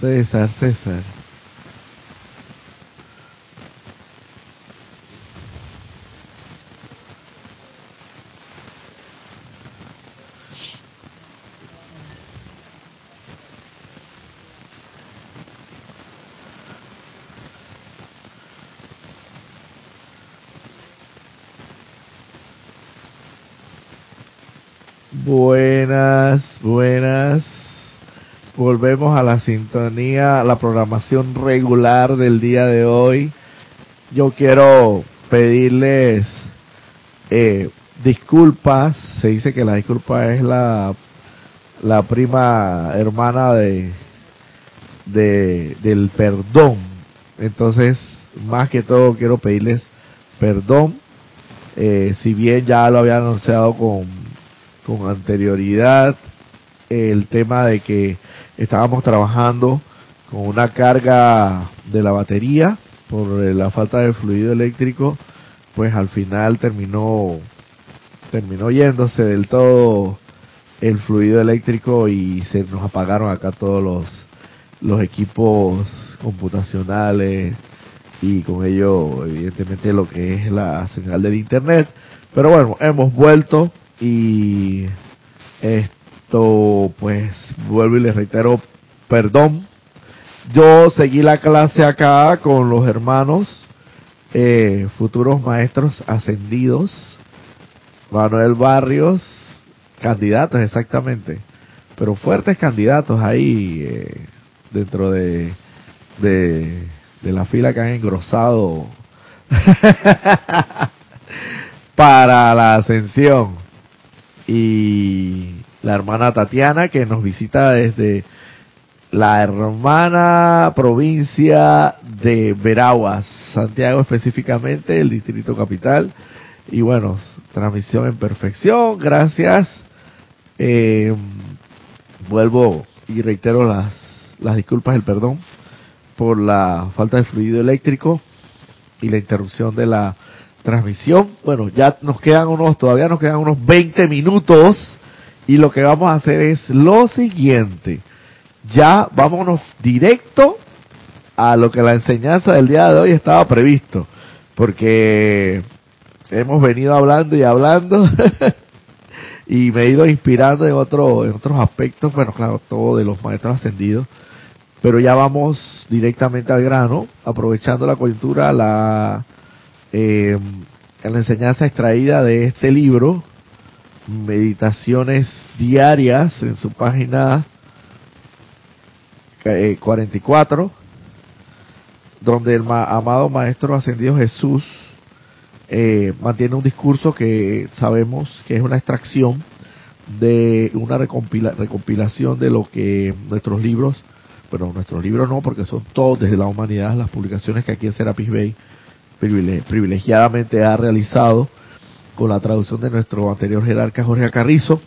César, César. Volvemos a la sintonía, a la programación regular del día de hoy. Yo quiero pedirles eh, disculpas. Se dice que la disculpa es la, la prima hermana de, de del perdón. Entonces, más que todo, quiero pedirles perdón. Eh, si bien ya lo había anunciado con con anterioridad el tema de que estábamos trabajando con una carga de la batería por la falta de fluido eléctrico, pues al final terminó terminó yéndose del todo el fluido eléctrico y se nos apagaron acá todos los los equipos computacionales y con ello evidentemente lo que es la señal del internet. Pero bueno, hemos vuelto y pues, vuelvo y les reitero, perdón. Yo seguí la clase acá con los hermanos, eh, futuros maestros ascendidos, Manuel Barrios, candidatos exactamente, pero fuertes candidatos ahí eh, dentro de, de, de la fila que han engrosado para la ascensión y la hermana Tatiana que nos visita desde la hermana provincia de Veraguas, Santiago específicamente, el distrito capital. Y bueno, transmisión en perfección, gracias. Eh, vuelvo y reitero las, las disculpas, el perdón por la falta de fluido eléctrico y la interrupción de la transmisión. Bueno, ya nos quedan unos, todavía nos quedan unos 20 minutos y lo que vamos a hacer es lo siguiente. Ya vámonos directo a lo que la enseñanza del día de hoy estaba previsto, porque hemos venido hablando y hablando y me he ido inspirando en otro, en otros aspectos, bueno, claro, todo de los maestros ascendidos, pero ya vamos directamente al grano, aprovechando la coyuntura, la eh, la enseñanza extraída de este libro, Meditaciones Diarias, en su página 44, eh, donde el amado Maestro Ascendido Jesús eh, mantiene un discurso que sabemos que es una extracción de una recompilación de lo que nuestros libros, bueno, nuestros libros no, porque son todos desde la humanidad, las publicaciones que aquí en Serapis Bay privilegiadamente ha realizado con la traducción de nuestro anterior jerarca Jorge Carrizo,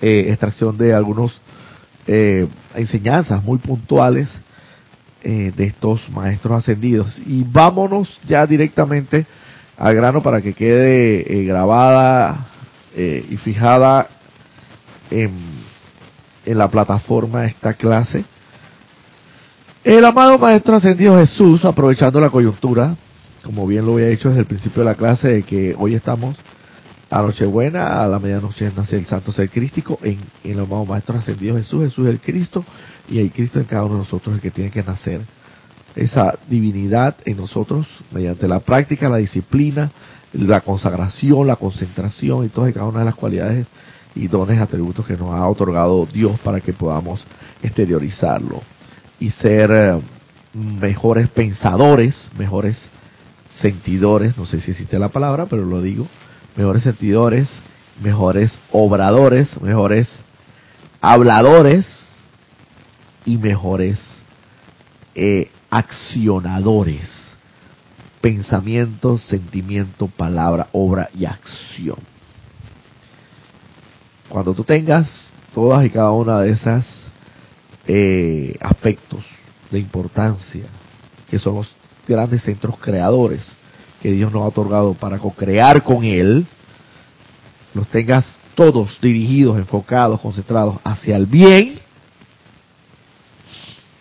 eh, extracción de algunos eh, enseñanzas muy puntuales eh, de estos maestros ascendidos. Y vámonos ya directamente al grano para que quede grabada y fijada en, en la plataforma esta clase. El amado Maestro Ascendido Jesús, aprovechando la coyuntura, como bien lo había dicho desde el principio de la clase, de que hoy estamos a Nochebuena, a la medianoche nace el Santo Ser Crístico, en, en los amados Maestros Ascendidos Jesús, Jesús es el Cristo, y hay Cristo en cada uno de nosotros, el que tiene que nacer. Esa divinidad en nosotros, mediante la práctica, la disciplina, la consagración, la concentración y todas cada una de las cualidades y dones, atributos que nos ha otorgado Dios para que podamos exteriorizarlo y ser eh, mejores pensadores, mejores sentidores, no sé si existe la palabra, pero lo digo, mejores sentidores, mejores obradores, mejores habladores y mejores eh, accionadores. Pensamiento, sentimiento, palabra, obra y acción. Cuando tú tengas todas y cada una de esas eh, aspectos de importancia, que son los grandes centros creadores que Dios nos ha otorgado para co-crear con Él, los tengas todos dirigidos, enfocados, concentrados hacia el bien,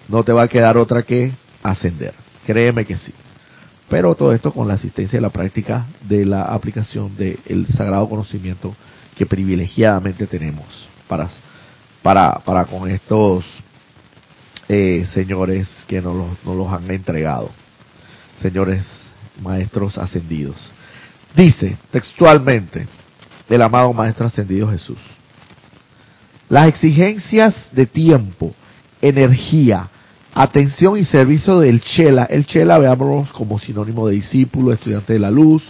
no te va a quedar otra que ascender. Créeme que sí. Pero todo esto con la asistencia y la práctica de la aplicación del sagrado conocimiento que privilegiadamente tenemos para, para, para con estos eh, señores que nos nos los han entregado. Señores maestros ascendidos. Dice textualmente el amado Maestro Ascendido Jesús. Las exigencias de tiempo, energía, atención y servicio del Chela. El Chela, veámoslo como sinónimo de discípulo, estudiante de la luz,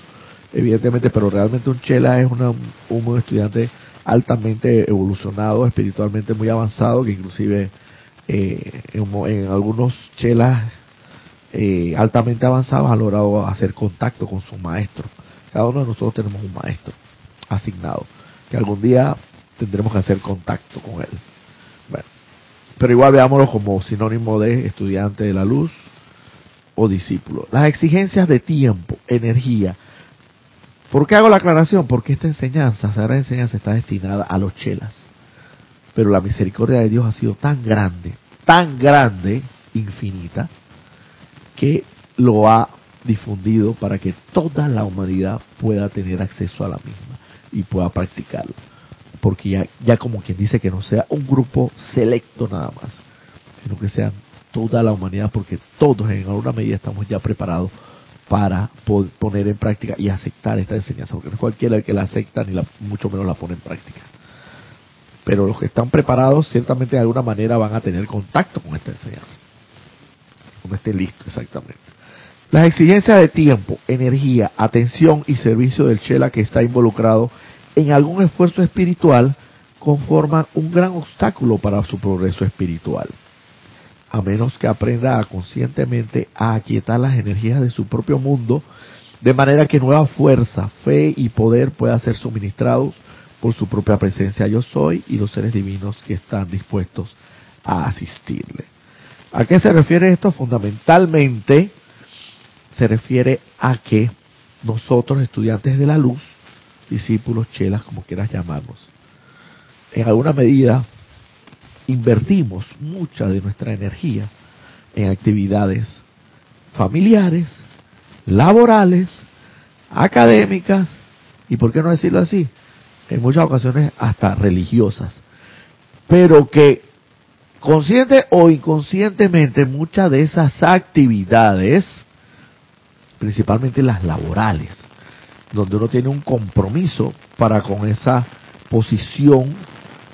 evidentemente, pero realmente un Chela es una, un estudiante altamente evolucionado, espiritualmente muy avanzado, que inclusive eh, en, algunos Chelas eh, altamente avanzados ha logrado hacer contacto con su maestro. Cada uno de nosotros tenemos un maestro asignado, que algún día tendremos que hacer contacto con él. Bueno, pero igual veámoslo como sinónimo de estudiante de la luz o discípulo. Las exigencias de tiempo, energía. ¿Por qué hago la aclaración? Porque esta enseñanza, esa enseñanza está destinada a los chelas. Pero la misericordia de Dios ha sido tan grande, tan grande, infinita, que lo ha difundido para que toda la humanidad pueda tener acceso a la misma y pueda practicarlo. Porque ya, ya como quien dice que no sea un grupo selecto nada más, sino que sea toda la humanidad, porque todos en alguna medida estamos ya preparados para poner en práctica y aceptar esta enseñanza, porque no es cualquiera el que la acepta ni la, mucho menos la pone en práctica. Pero los que están preparados ciertamente de alguna manera van a tener contacto con esta enseñanza, cuando esté listo exactamente. Las exigencias de tiempo, energía, atención y servicio del Chela que está involucrado en algún esfuerzo espiritual conforman un gran obstáculo para su progreso espiritual. A menos que aprenda a conscientemente a aquietar las energías de su propio mundo, de manera que nueva fuerza, fe y poder puedan ser suministrados por su propia presencia yo soy y los seres divinos que están dispuestos a asistirle. ¿A qué se refiere esto? Fundamentalmente se refiere a que nosotros, estudiantes de la luz, discípulos, chelas, como quieras llamarnos, en alguna medida invertimos mucha de nuestra energía en actividades familiares, laborales, académicas y, por qué no decirlo así, en muchas ocasiones hasta religiosas, pero que consciente o inconscientemente muchas de esas actividades principalmente las laborales, donde uno tiene un compromiso para con esa posición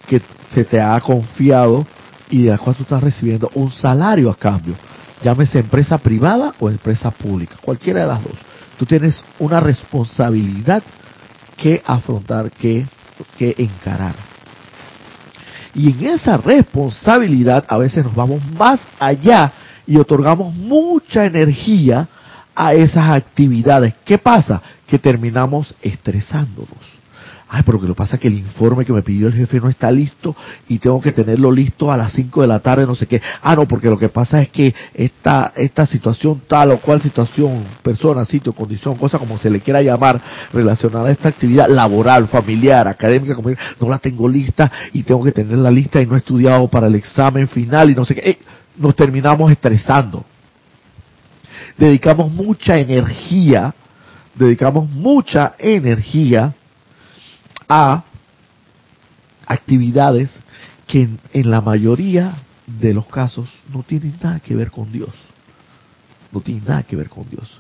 que se te ha confiado y de la cual tú estás recibiendo un salario a cambio, llámese empresa privada o empresa pública, cualquiera de las dos. Tú tienes una responsabilidad que afrontar, que, que encarar. Y en esa responsabilidad a veces nos vamos más allá y otorgamos mucha energía a esas actividades. ¿Qué pasa? Que terminamos estresándonos. Ay, pero que lo pasa es que el informe que me pidió el jefe no está listo y tengo que tenerlo listo a las 5 de la tarde, no sé qué. Ah, no, porque lo que pasa es que esta, esta situación tal o cual situación, persona, sitio, condición, cosa como se le quiera llamar, relacionada a esta actividad laboral, familiar, académica, no la tengo lista y tengo que tenerla lista y no he estudiado para el examen final y no sé qué. Eh, nos terminamos estresando dedicamos mucha energía, dedicamos mucha energía a actividades que en, la mayoría de los casos no tienen nada que ver con Dios. No tienen nada que ver con Dios.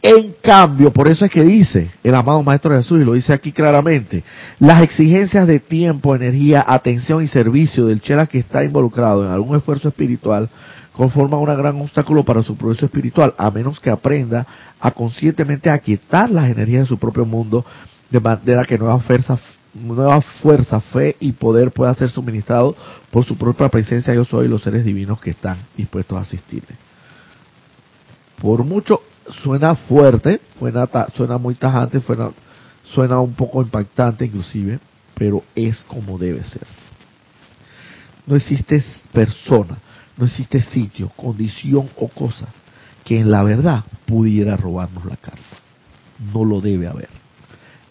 En cambio, por eso es que dice el amado Maestro Jesús, y lo dice aquí claramente, las exigencias de tiempo, energía, atención y servicio del Chela que está involucrado en algún esfuerzo espiritual conforma un gran obstáculo para su progreso espiritual, a menos que aprenda a conscientemente aquietar las energías de su propio mundo, de manera que nueva fuerza, fe y poder pueda ser suministrado por su propia presencia yo soy los seres divinos que están dispuestos a asistirle. Por mucho suena fuerte, suena, suena muy tajante, suena, suena un poco impactante inclusive, pero es como debe ser. No existe persona, no existe sitio, condición o cosa que en la verdad pudiera robarnos la carta. No lo debe haber.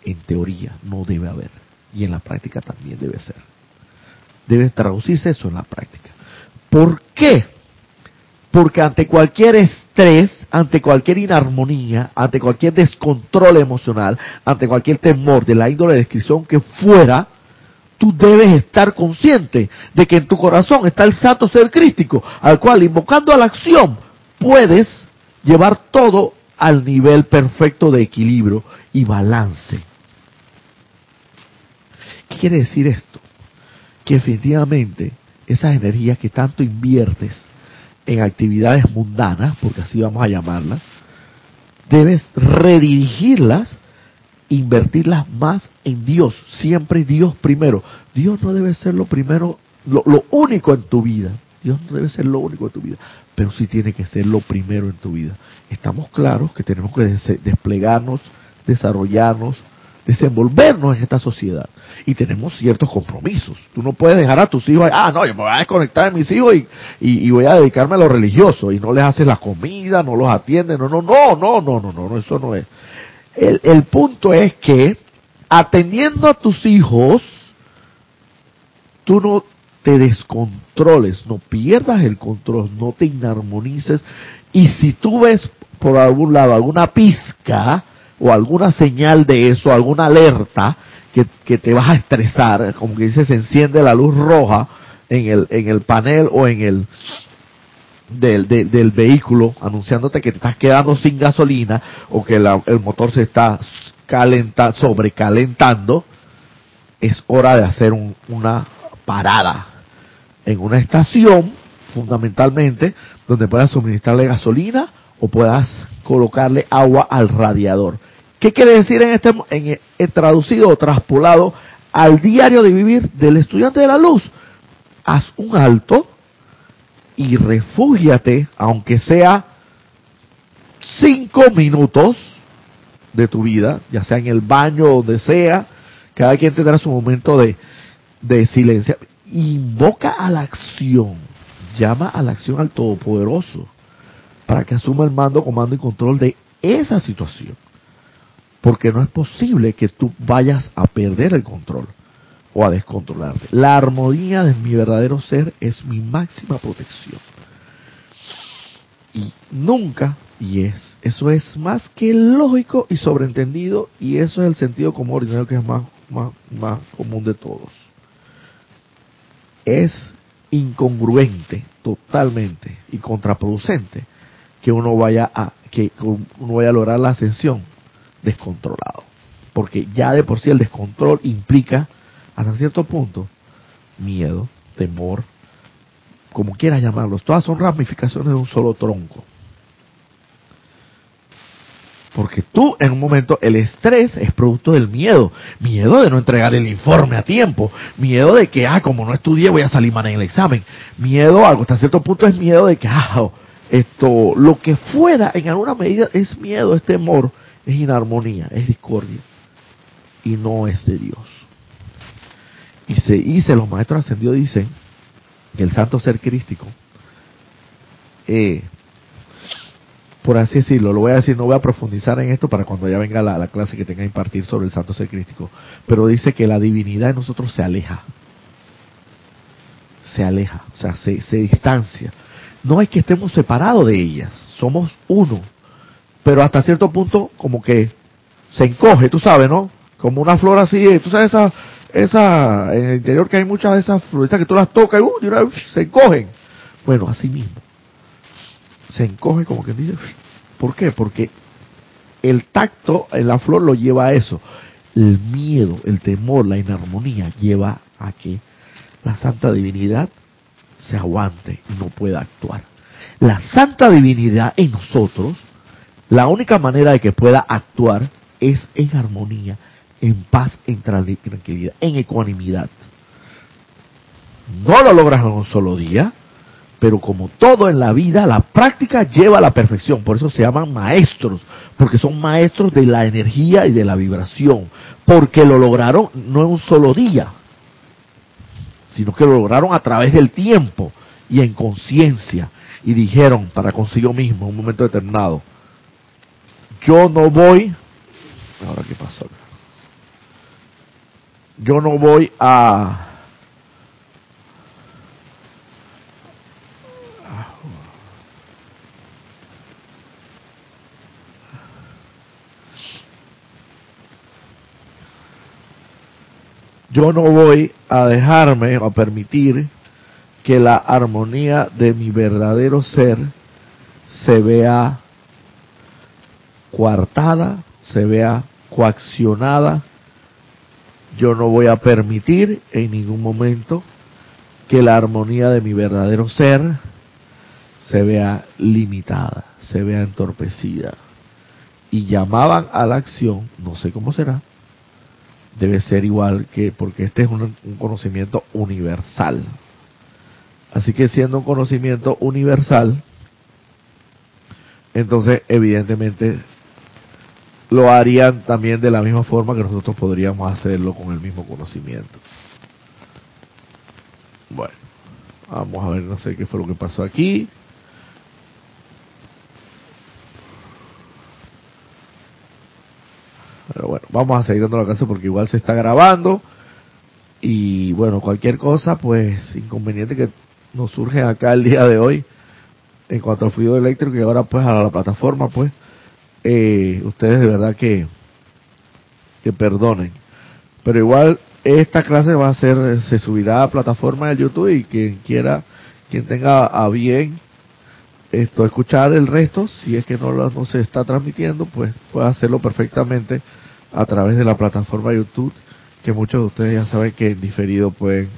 En teoría no debe haber. Y en la práctica también debe ser. Debe traducirse eso en la práctica. ¿Por qué? Porque ante cualquier estrés, ante cualquier inarmonía, ante cualquier descontrol emocional, ante cualquier temor de la índole de descripción que fuera, tú debes estar consciente de que en tu corazón está el santo ser crístico, al cual invocando a la acción puedes llevar todo al nivel perfecto de equilibrio y balance. ¿Qué quiere decir esto? Que efectivamente esas energías que tanto inviertes en actividades mundanas, porque así vamos a llamarlas, debes redirigirlas, invertirlas más en Dios, siempre Dios primero. Dios no debe ser lo primero, lo, lo único en tu vida. Dios no debe ser lo único en tu vida, pero sí tiene que ser lo primero en tu vida. Estamos claros que tenemos que desplegarnos, desarrollarnos, desenvolvernos en esta sociedad. Y tenemos ciertos compromisos. Tú no puedes dejar a tus hijos, ah, no, yo me voy a desconectar de mis hijos y, y, voy a dedicarme a lo religioso. Y no les haces la comida, no los atiendes, no, no, no, no, no, no, no, eso no es. El, el punto es que atendiendo a tus hijos, tú no te descontroles, no pierdas el control, no te inarmonices. Y si tú ves por algún lado alguna pizca o alguna señal de eso, alguna alerta que, que te vas a estresar, como que dice se enciende la luz roja en el, en el panel o en el del, del, vehículo anunciándote que te estás quedando sin gasolina o que el motor se está calenta, sobrecalentando, es hora de hacer una parada en una estación, fundamentalmente, donde puedas suministrarle gasolina o puedas colocarle agua al radiador. ¿Qué quiere decir en este en, en traducido o traspolado al diario de vivir del estudiante de la luz? Haz un alto y refúgiate, aunque sea cinco minutos de tu vida, ya sea en el baño, o donde sea, cada quien tendrá su momento de, de silencio. Invoca a la acción, llama a la acción al Todopoderoso para que asuma el mando, comando y control de esa situación. Porque no es posible que tú vayas a perder el control o a descontrolarte. La armonía de mi verdadero ser es mi máxima protección. Y nunca, y es, eso es más que lógico y sobreentendido, y eso es el sentido común ordinario que es más, más, más común de todos. Es incongruente totalmente y contraproducente que uno vaya a que uno vaya a lograr la ascensión descontrolado. Porque ya de por sí el descontrol implica, hasta cierto punto, miedo, temor, como quieras llamarlos. Todas son ramificaciones de un solo tronco. Porque tú, en un momento, el estrés es producto del miedo. Miedo de no entregar el informe a tiempo. Miedo de que, ah, como no estudié, voy a salir mal en el examen. Miedo, algo hasta cierto punto es miedo de que, ah, esto, lo que fuera, en alguna medida, es miedo, es temor es inarmonía, es discordia y no es de Dios. Y se dice, los maestros ascendidos dicen que el santo ser crístico, eh, por así decirlo, lo voy a decir, no voy a profundizar en esto para cuando ya venga la, clase que tenga que impartir sobre el santo ser crístico, pero dice que la divinidad de nosotros se aleja, se aleja, o sea, se, se distancia. No es que estemos separados de ellas, somos uno, pero hasta cierto punto como que se encoge, tú sabes, ¿no? Como una flor así, tú sabes esa, esa, en el interior que hay muchas de esas floritas que tú las tocas y, uh, se encogen. Bueno, así mismo. Se encoge como que dice, ¿por qué? Porque el tacto en la flor lo lleva a eso. El miedo, el temor, la inarmonía lleva a que la santa divinidad se aguante y no pueda actuar. La santa divinidad en nosotros la única manera de que pueda actuar es en armonía, en paz, en tranquilidad, en ecuanimidad. No lo logras en un solo día, pero como todo en la vida, la práctica lleva a la perfección. Por eso se llaman maestros, porque son maestros de la energía y de la vibración, porque lo lograron no en un solo día, sino que lo lograron a través del tiempo y en conciencia. Y dijeron para consigo mismo en un momento determinado, yo no voy, ahora qué pasó acá? yo no voy a yo no voy a dejarme o a permitir que la armonía de mi verdadero ser se vea coartada, se vea coaccionada. Yo no voy a permitir en ningún momento que la armonía de mi verdadero ser se vea limitada, se vea entorpecida. Y llamaban a la acción, no sé cómo será, debe ser igual que, porque este es un, un conocimiento universal. Así que siendo un conocimiento universal, entonces evidentemente lo harían también de la misma forma que nosotros podríamos hacerlo con el mismo conocimiento. Bueno, vamos a ver, no sé qué fue lo que pasó aquí. Pero bueno, vamos a seguir dando la casa porque igual se está grabando. Y bueno, cualquier cosa, pues inconveniente que nos surge acá el día de hoy en cuanto al fluido eléctrico y ahora pues a la plataforma, pues eh, ustedes de verdad que, que perdonen. Pero igual esta clase va a ser, se subirá a plataforma de YouTube y quien quiera, quien tenga a bien esto, escuchar el resto, si es que no, lo, no se está transmitiendo, pues puede hacerlo perfectamente a través de la plataforma YouTube, que muchos de ustedes ya saben que en diferido pueden,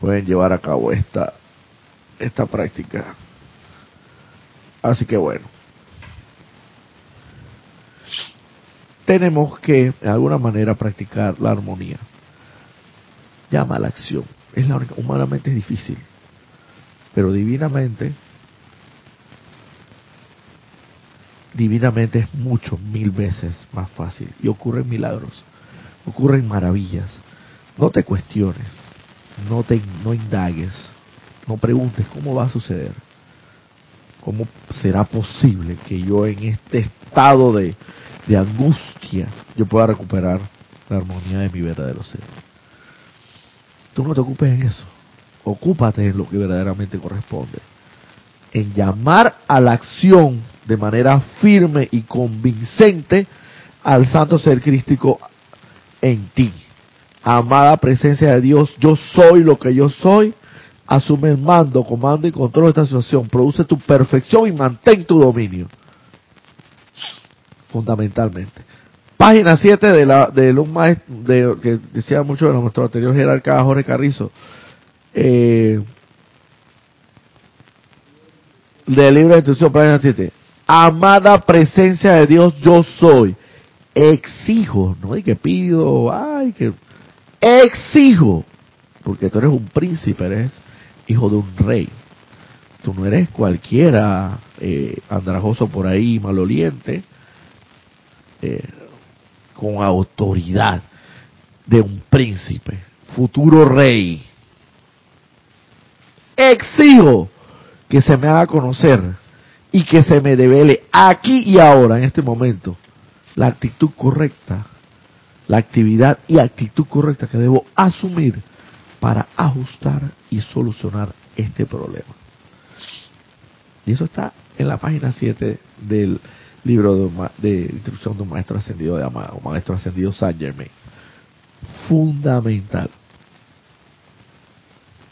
pueden llevar a cabo esta, esta práctica. Así que bueno. Tenemos que, de alguna manera, practicar la armonía. Llama a la acción. Es la única, humanamente es difícil. Pero divinamente, divinamente es mucho, mil veces más fácil. Y ocurren milagros. Ocurren maravillas. No te cuestiones. No te no indagues. No preguntes cómo va a suceder ¿Cómo será posible que yo en este estado de, de angustia yo pueda recuperar la armonía de mi verdadero ser? Tú no te ocupes en eso. Ocúpate en lo que verdaderamente corresponde. En llamar a la acción de manera firme y convincente al santo ser crístico en ti. Amada presencia de Dios, yo soy lo que yo soy asume el mando, comando y control de esta situación, produce tu perfección y mantén tu dominio. Fundamentalmente. Página 7 de, la, de un maestro, de, que decía mucho de nuestro anterior jerarca Jorge Carrizo, eh, del libro de instrucción, página 7. Amada presencia de Dios, yo soy. Exijo, no hay que pido, ay, que exijo, porque tú eres un príncipe, eres hijo de un rey. Tú no eres cualquiera eh, andrajoso por ahí, maloliente, eh, con autoridad de un príncipe, futuro rey. Exijo que se me haga conocer y que se me devele aquí y ahora, en este momento, la actitud correcta, la actividad y actitud correcta que debo asumir para ajustar y solucionar este problema. Y eso está en la página 7 del libro de, instrucción de un maestro ascendido de Amado, maestro ascendido Saint Germain. Fundamental.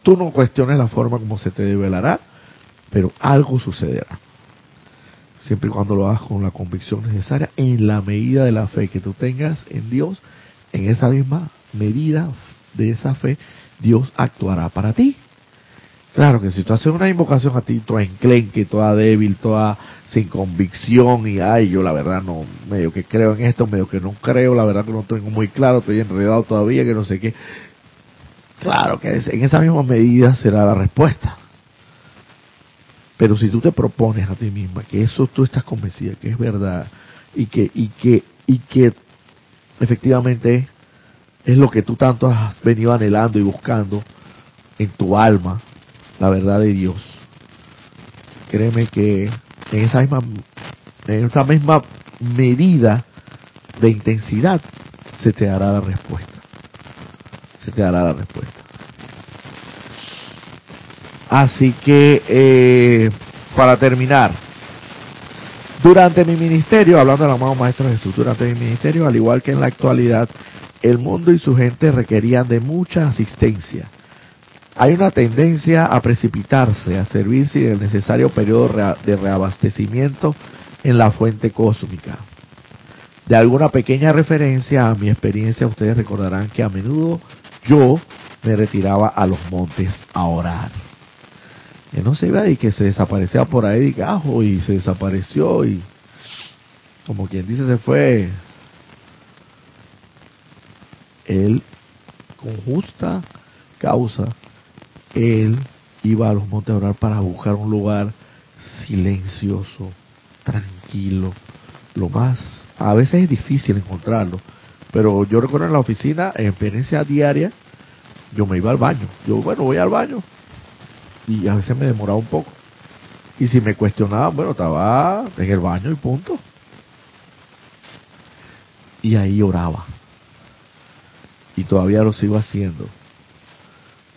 Tú no cuestiones la forma como se te develará, pero algo sucederá. Siempre y cuando lo hagas con la convicción necesaria, en la medida de la fe que tú tengas en Dios, en esa misma medida de esa fe, Dios actuará para ti. Claro que si tú haces una invocación a ti toda enclenque, toda débil, toda sin convicción y ay, yo la verdad no, medio que creo en esto, medio que no creo, la verdad que no tengo muy claro, estoy enredado todavía, que no sé qué. Claro que en esa misma medida será la respuesta. Pero si tú te propones a ti misma que eso tú estás convencida que es verdad y que y que y que efectivamente es lo que tú tanto has venido anhelando y buscando en tu alma, la verdad de Dios. Créeme que en esa misma, en esa misma medida de intensidad se te dará la respuesta. Se te dará la respuesta. Así que, eh, para terminar, durante mi ministerio, hablando del amado Maestro Jesús, durante mi ministerio, al igual que en la actualidad, el mundo y su gente requerían de mucha asistencia. Hay una tendencia a precipitarse, a servir sin el necesario periodo de reabastecimiento en la fuente cósmica. De alguna pequeña referencia a mi experiencia, ustedes recordarán que a menudo yo me retiraba a los montes a orar. Y no se iba y que se desaparecía por ahí gajo y se desapareció y como quien dice se fue él con justa causa él iba a los montes a orar para buscar un lugar silencioso tranquilo lo más a veces es difícil encontrarlo pero yo recuerdo en la oficina en experiencia diaria yo me iba al baño yo bueno voy al baño y a veces me demoraba un poco. Y si me cuestionaban, bueno, estaba en el baño y punto. Y ahí oraba. Y todavía lo sigo haciendo.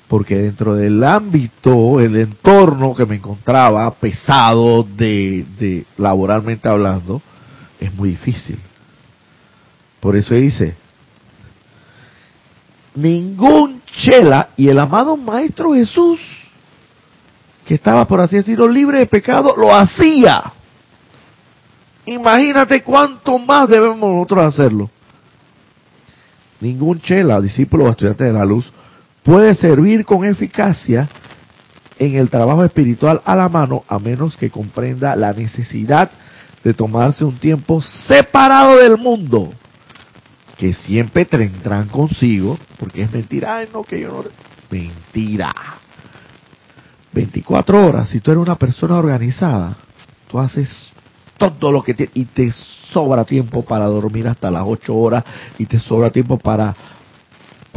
Porque dentro del ámbito, el entorno que me encontraba pesado de, de laboralmente hablando, es muy difícil. Por eso dice, ningún chela y el amado Maestro Jesús que estaba, por así decirlo, libre de pecado, lo hacía. Imagínate cuánto más debemos nosotros hacerlo. Ningún chela, discípulo o estudiante de la luz, puede servir con eficacia en el trabajo espiritual a la mano a menos que comprenda la necesidad de tomarse un tiempo separado del mundo que siempre tendrán consigo, porque es mentira, ay no, que yo no... Mentira. 24 horas, si tú eres una persona organizada, tú haces todo lo que te, y te sobra tiempo para dormir hasta las 8 horas y te sobra tiempo para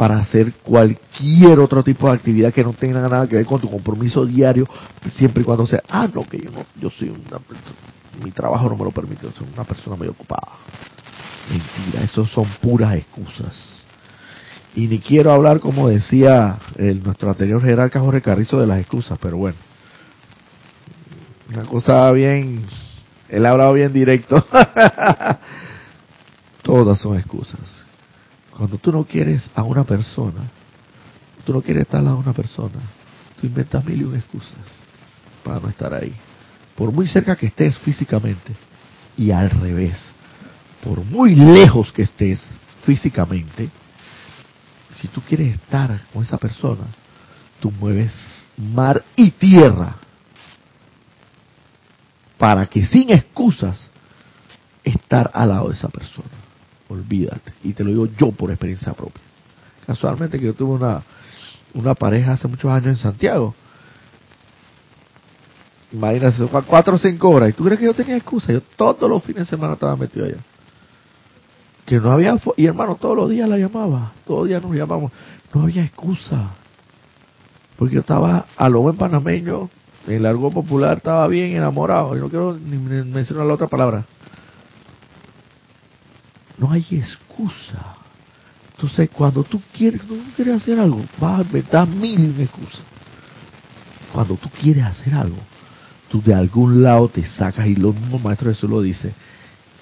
para hacer cualquier otro tipo de actividad que no tenga nada que ver con tu compromiso diario, siempre y cuando sea, ah, no, que yo no, yo soy una, mi trabajo no me lo permite, soy una persona muy ocupada. Mentira, eso son puras excusas. Y ni quiero hablar, como decía el, nuestro anterior jerarca Jorge Carrizo, de las excusas, pero bueno. Una cosa bien, él ha hablado bien directo. Todas son excusas. Cuando tú no quieres a una persona, tú no quieres estar de una persona, tú inventas mil y un excusas para no estar ahí. Por muy cerca que estés físicamente, y al revés, por muy lejos que estés físicamente, si tú quieres estar con esa persona, tú mueves mar y tierra para que sin excusas estar al lado de esa persona. Olvídate. Y te lo digo yo por experiencia propia. Casualmente que yo tuve una, una pareja hace muchos años en Santiago. Imagínate, cuatro o cinco horas. ¿Y tú crees que yo tenía excusa? Yo todos los fines de semana estaba metido allá que no había y hermano todos los días la llamaba todos los días nos llamamos no había excusa porque yo estaba a lo buen panameño en el algo popular estaba bien enamorado y no quiero ni mencionar la otra palabra no hay excusa entonces cuando tú quieres tú quieres hacer algo vas a inventar mil excusas cuando tú quieres hacer algo tú de algún lado te sacas y los mismos maestros eso lo dice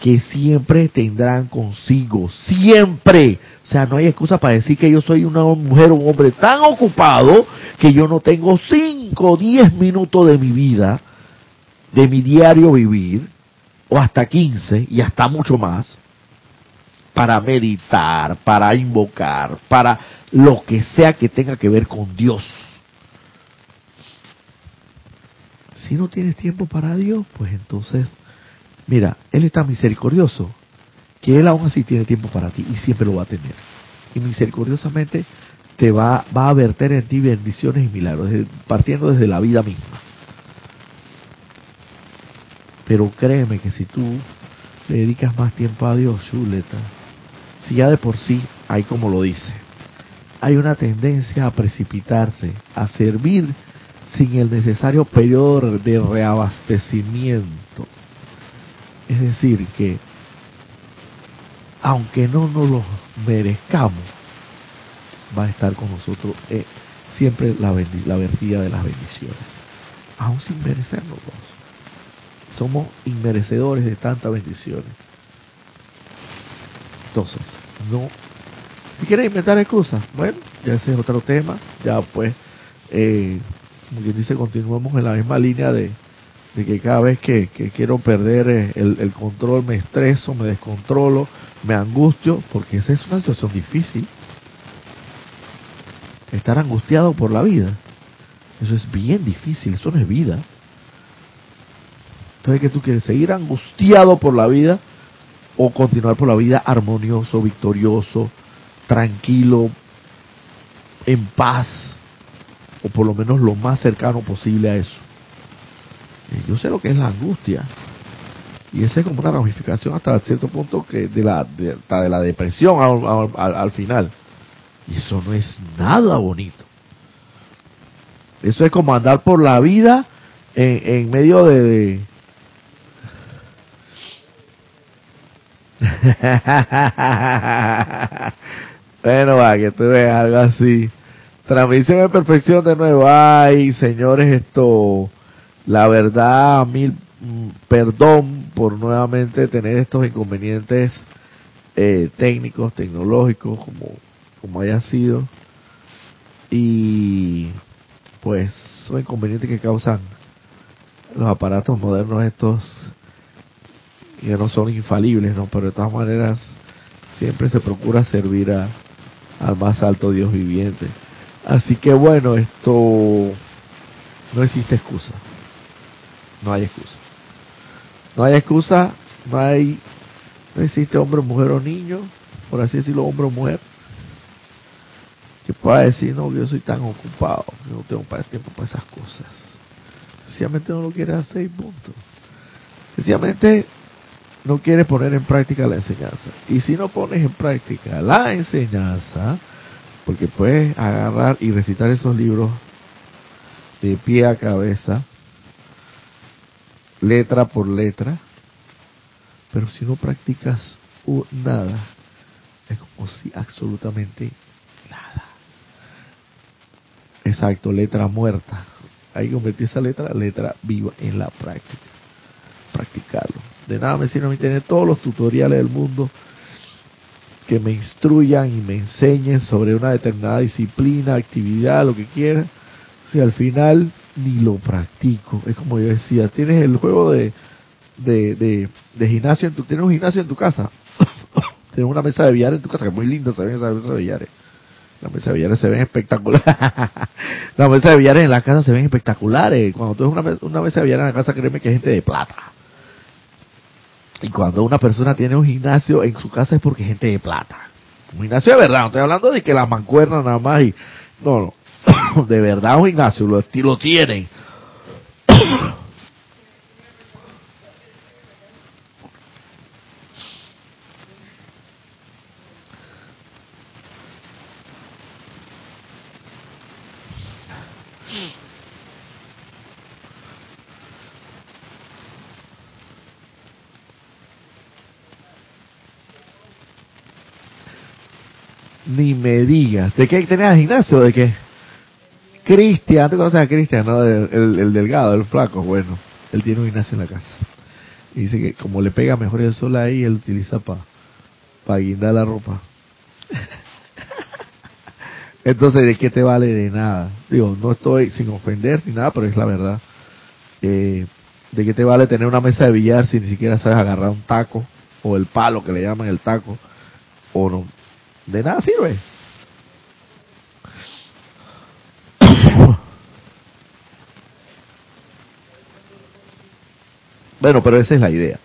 que siempre tendrán consigo, siempre. O sea, no hay excusa para decir que yo soy una mujer o un hombre tan ocupado que yo no tengo 5 o 10 minutos de mi vida, de mi diario vivir, o hasta 15 y hasta mucho más, para meditar, para invocar, para lo que sea que tenga que ver con Dios. Si no tienes tiempo para Dios, pues entonces Mira, Él está misericordioso, que Él aún así tiene tiempo para ti y siempre lo va a tener. Y misericordiosamente te va, va a verter en ti bendiciones y milagros, partiendo desde la vida misma. Pero créeme que si tú le dedicas más tiempo a Dios, chuleta, si ya de por sí hay como lo dice, hay una tendencia a precipitarse, a servir sin el necesario periodo de reabastecimiento es decir, que aunque no nos lo merezcamos, va a estar con nosotros eh, siempre la, la vertida de las bendiciones, aún sin merecernos. Somos inmerecedores de tantas bendiciones. Entonces, no ¿Y quieres inventar excusas? Bueno, ya ese es otro tema. Ya pues, eh, como quien dice, continuamos en la misma línea de, de que cada vez que, que quiero perder eh, el, el, control me estreso, me descontrolo, me angustio, porque esa es una situación difícil. Estar angustiado por la vida. Eso es bien difícil, eso no es vida. Entonces, ¿qué tú quieres? ¿Seguir angustiado por la vida o continuar por la vida armonioso, victorioso, tranquilo, en paz, o por lo menos lo más cercano posible a eso? Yo sé lo que es la angustia. Y esa es como una ramificación hasta cierto punto que de la, de, hasta de la depresión al, al, al final. Y eso no es nada bonito. Eso es como andar por la vida en, en medio de bueno, va, que tú veas algo así. Transmisión de perfección de nuevo. Ay, señores, esto, la verdad, mil mm, perdón por nuevamente tener estos inconvenientes eh, técnicos, tecnológicos, como, como haya sido. Y pues son inconvenientes que causan los aparatos modernos estos que no son infalibles, ¿no? Pero de todas maneras siempre se procura servir a, al más alto Dios viviente. Así que bueno, esto no existe excusa. No hay excusa. No hay excusa, no hay no existe hombre, mujer o niño, por así decirlo, hombre o mujer, que pueda decir, no, yo soy tan ocupado, que no tengo tiempo para esas cosas. Sencillamente no lo quiere hacer y punto. Sencillamente no quieres poner en práctica la enseñanza. Y si no pones en práctica la enseñanza, porque puedes agarrar y recitar esos libros de pie a cabeza, letra por letra, pero si no practicas nada, es como si absolutamente nada. Exacto, letra muerta. Hay que convertir esa letra, letra viva en la práctica. De nada me sirve a mí tener todos los tutoriales del mundo que me instruyan y me enseñen sobre una determinada disciplina, actividad, lo que quiera. Si al final ni lo practico. Es como yo decía, tienes el juego de, de, de, gimnasio, en tu, tienes un gimnasio en tu casa. tienes una mesa de billar en tu casa, que es muy linda se ven esas mesas de billares. Las mesas de billares se ven espectaculares. Las mesas de billares en la casa se ven espectaculares. Cuando tú ves una, una mesa de billar en la casa, créeme que hay gente de plata. Y cuando una persona tiene un gimnasio en su casa es porque gente de plata. Un gimnasio de verdad, no estoy hablando de que la mancuerna nada más y... No, no. De verdad un gimnasio, lo, lo tienen. Ni me digas. ¿De qué tenías gimnasio? ¿De qué? Cristian, ¿te conoces a Cristian? No, el, delgado, el flaco. Bueno, él tiene un gimnasio en la casa. Y dice que como le pega mejor el sol ahí, él utiliza para pa guindar la ropa. Entonces, ¿de qué te vale? De nada. Digo, no estoy sin ofender ni nada, pero es la verdad. Eh, ¿De qué te vale tener una mesa de billar si ni siquiera sabes agarrar un taco? O el palo que le llaman el taco. O no, de nada sirve. Bueno, pero esa es la idea.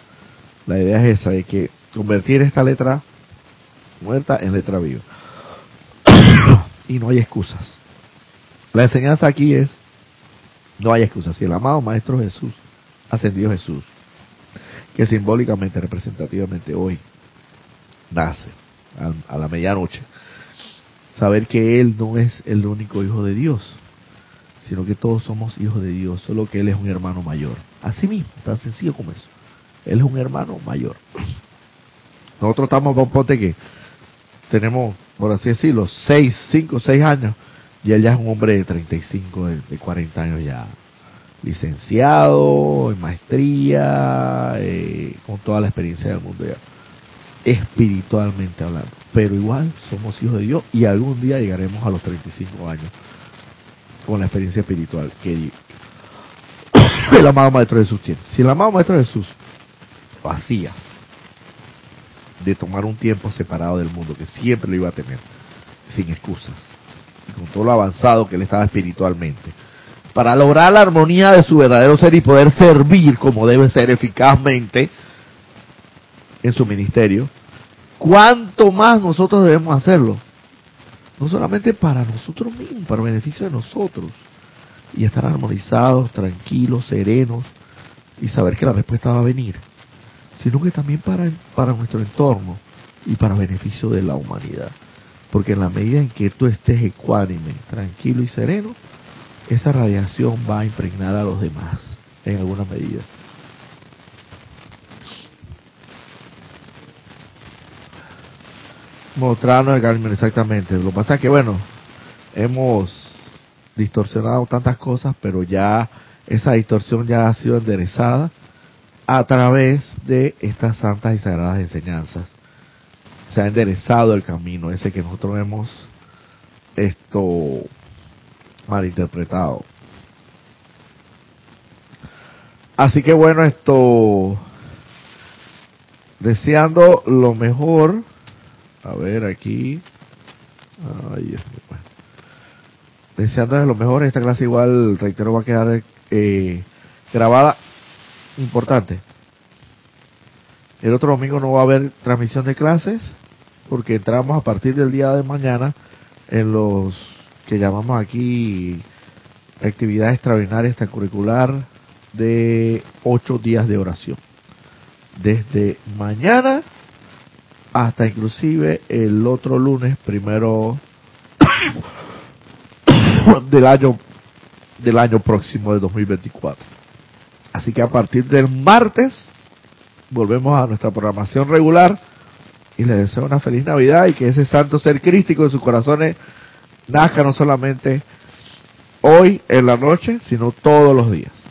La idea es esa, de que convertir esta letra muerta en letra viva. y no hay excusas. La enseñanza aquí es, no hay excusas. Si el amado Maestro Jesús, ascendió Jesús, que simbólicamente, representativamente hoy, nace a, la medianoche, saber que Él no es el único hijo de Dios, sino que todos somos hijos de Dios, solo que Él es un hermano mayor. Así mismo, tan sencillo como eso. Él es un hermano mayor. Nosotros estamos, ponte que tenemos, por así decirlo, 6, 5, 6 años, y él ya es un hombre de 35, de, de 40 años ya, licenciado, en maestría, eh, con toda la experiencia del mundo ya. Espiritualmente hablando. Pero igual somos hijos de Dios y algún día llegaremos a los 35 años con la experiencia espiritual que el amado Maestro Jesús tiene. Si el amado Maestro Jesús lo hacía de tomar un tiempo separado del mundo, que siempre lo iba a tener, sin excusas, y con todo lo avanzado que él estaba espiritualmente, para lograr la armonía de su verdadero ser y poder servir como debe ser eficazmente en su ministerio, ¿cuánto más nosotros debemos hacerlo? No solamente para nosotros mismos, para beneficio de nosotros, y estar armonizados, tranquilos, serenos, y saber que la respuesta va a venir, sino que también para, para nuestro entorno y para beneficio de la humanidad. Porque en la medida en que tú estés ecuánime, tranquilo y sereno, esa radiación va a impregnar a los demás en alguna medida. Mostrarnos el camino, exactamente. Lo que pasa es que, bueno, hemos distorsionado tantas cosas, pero ya esa distorsión ya ha sido enderezada a través de estas santas y sagradas enseñanzas. Se ha enderezado el camino ese que nosotros hemos esto malinterpretado. Así que bueno, esto deseando lo mejor. A ver aquí. Ay, Deseando lo mejor. Esta clase igual, reitero, va a quedar eh, grabada. Importante. El otro domingo no va a haber transmisión de clases porque entramos a partir del día de mañana en los que llamamos aquí actividad extraordinaria extracurricular de ocho días de oración. Desde mañana hasta inclusive el otro lunes, primero del año del año próximo de 2024. Así que a partir del martes volvemos a nuestra programación regular y les deseo una feliz Navidad y que ese santo ser crístico en sus corazones nazca no solamente hoy en la noche, sino todos los días.